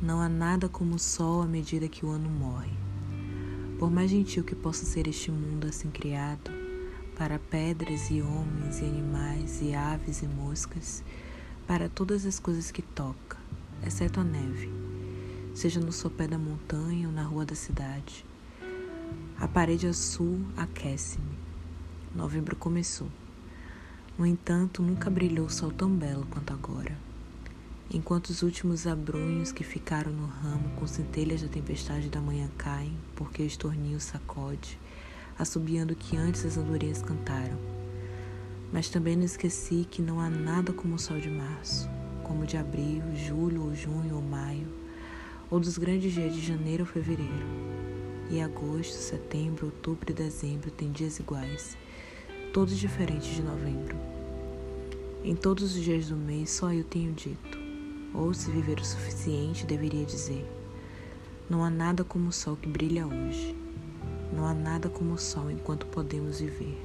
nada como o sol à medida que o ano morre. Por mais gentil que possa ser este mundo assim criado, para pedras e homens e animais e aves e moscas, para todas as coisas que toca, exceto a neve, seja no sopé da montanha ou na rua da cidade. A parede azul aquece-me. Novembro começou. No entanto, nunca brilhou o sol tão belo quanto agora. Enquanto os últimos abrunhos que ficaram no ramo com centelhas da tempestade da manhã caem, porque o estorninho sacode, assobiando que antes as andorinhas cantaram. Mas também não esqueci que não há nada como o sol de março, como de abril, julho ou junho ou maio, ou dos grandes dias de janeiro ou fevereiro. E agosto, setembro, outubro e dezembro têm dias iguais, todos diferentes de novembro. Em todos os dias do mês só eu tenho dito, ou se viver o suficiente, deveria dizer: não há nada como o sol que brilha hoje. Não há nada como o sol enquanto podemos viver.